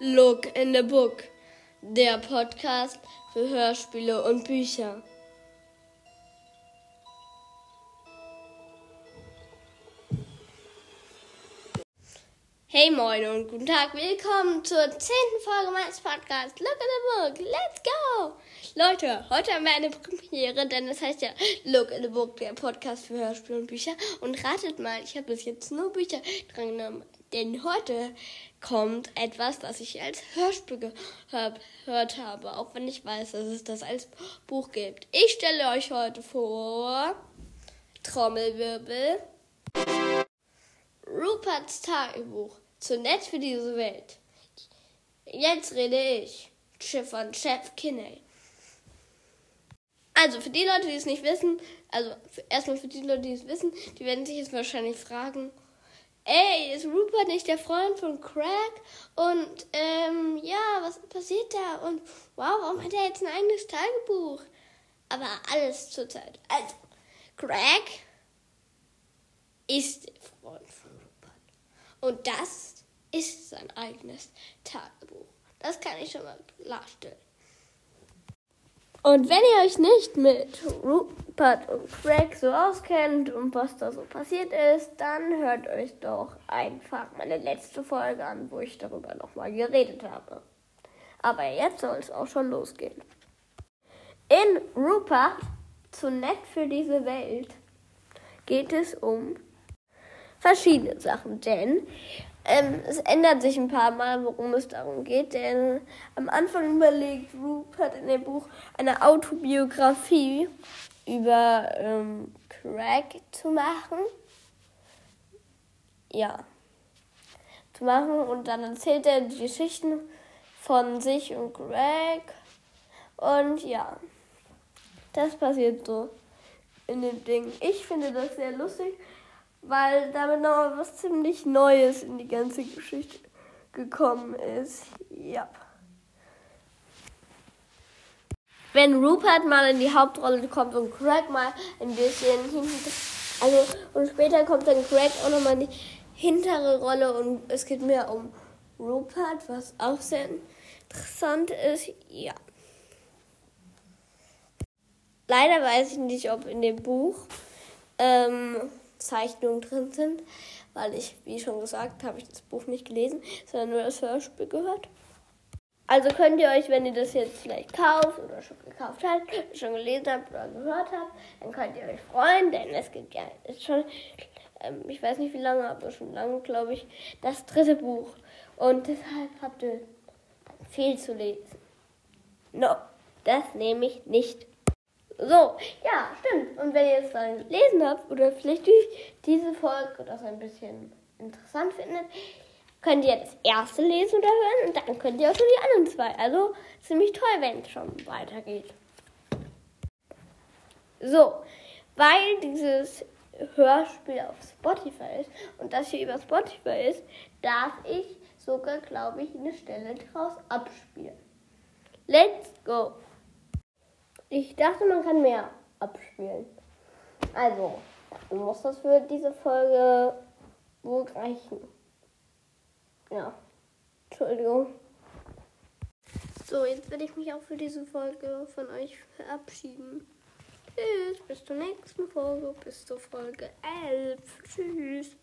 Look in the Book, der Podcast für Hörspiele und Bücher. Hey moin und guten Tag, willkommen zur zehnten Folge meines Podcasts Look in the Book, let's go! Leute, heute haben wir eine Premiere, denn es heißt ja Look in the Book, der Podcast für Hörspiele und Bücher. Und ratet mal, ich habe bis jetzt nur Bücher dran genommen, denn heute kommt etwas, das ich als Hörspiel gehört habe, auch wenn ich weiß, dass es das als Buch gibt. Ich stelle euch heute vor Trommelwirbel. Ruperts Tagebuch. Zu nett für diese Welt. Jetzt rede ich. Chef von Chef Kinney. Also, für die Leute, die es nicht wissen, also erstmal für die Leute, die es wissen, die werden sich jetzt wahrscheinlich fragen, ey, ist Rupert nicht der Freund von Craig? Und ähm, ja, was passiert da? Und wow, warum hat er jetzt ein eigenes Tagebuch? Aber alles zur Zeit. Also, Craig ist der Freund von Rupert. Und das ist sein eigenes Tagebuch. Das kann ich schon mal klarstellen. Und wenn ihr euch nicht mit Rupert und Craig so auskennt und was da so passiert ist, dann hört euch doch einfach meine letzte Folge an, wo ich darüber nochmal geredet habe. Aber jetzt soll es auch schon losgehen. In Rupert, zu nett für diese Welt, geht es um verschiedene Sachen, denn ähm, es ändert sich ein paar Mal, worum es darum geht, denn am Anfang überlegt Rupert in dem Buch eine Autobiografie über ähm, Craig zu machen. Ja. Zu machen und dann erzählt er die Geschichten von sich und Greg. Und ja, das passiert so in dem Ding. Ich finde das sehr lustig weil damit noch was ziemlich Neues in die ganze Geschichte gekommen ist. Ja. Wenn Rupert mal in die Hauptrolle kommt und Craig mal ein bisschen hinter, also und später kommt dann Craig auch nochmal in die hintere Rolle und es geht mehr um Rupert, was auch sehr interessant ist. Ja. Leider weiß ich nicht, ob in dem Buch ähm, Zeichnungen drin sind, weil ich, wie schon gesagt, habe ich das Buch nicht gelesen, sondern nur das Hörspiel gehört. Also könnt ihr euch, wenn ihr das jetzt vielleicht kauft oder schon gekauft habt, schon gelesen habt oder gehört habt, dann könnt ihr euch freuen, denn es gibt ja ist schon, ähm, ich weiß nicht wie lange, aber schon lange, glaube ich, das dritte Buch. Und deshalb habt ihr viel zu lesen. No, das nehme ich nicht so, ja, stimmt. Und wenn ihr es dann gelesen habt oder vielleicht diese Folge das ein bisschen interessant findet, könnt ihr das erste lesen oder hören und dann könnt ihr auch schon die anderen zwei. Also ziemlich toll, wenn es schon weitergeht. So, weil dieses Hörspiel auf Spotify ist und das hier über Spotify ist, darf ich sogar, glaube ich, eine Stelle draus abspielen. Let's go! Ich dachte, man kann mehr abspielen. Also, muss das für diese Folge wohl reichen. Ja, Entschuldigung. So, jetzt werde ich mich auch für diese Folge von euch verabschieden. Tschüss, bis zur nächsten Folge, bis zur Folge 11. Tschüss.